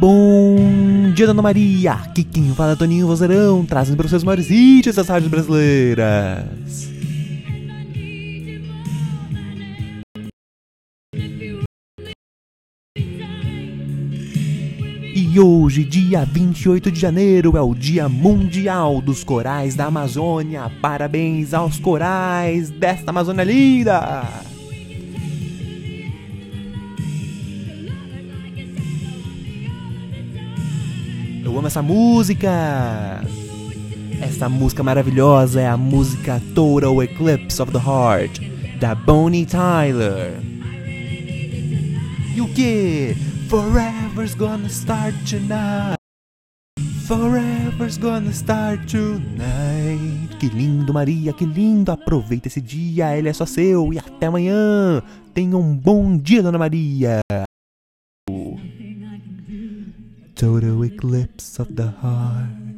Bom dia, Dona Maria! Aqui quem fala é Toninho Vozeirão, trazendo para vocês os maiores hits das rádios brasileiras. E hoje, dia 28 de janeiro, é o Dia Mundial dos Corais da Amazônia. Parabéns aos corais desta Amazônia linda! Eu amo essa música! Essa música maravilhosa é a música Total Eclipse of the Heart, da Bonnie Tyler. E o que? Forever's gonna start tonight. Forever's gonna start tonight. Que lindo, Maria, que lindo. Aproveita esse dia, ele é só seu. E até amanhã. Tenha um bom dia, Dona Maria. Total eclipse of the heart.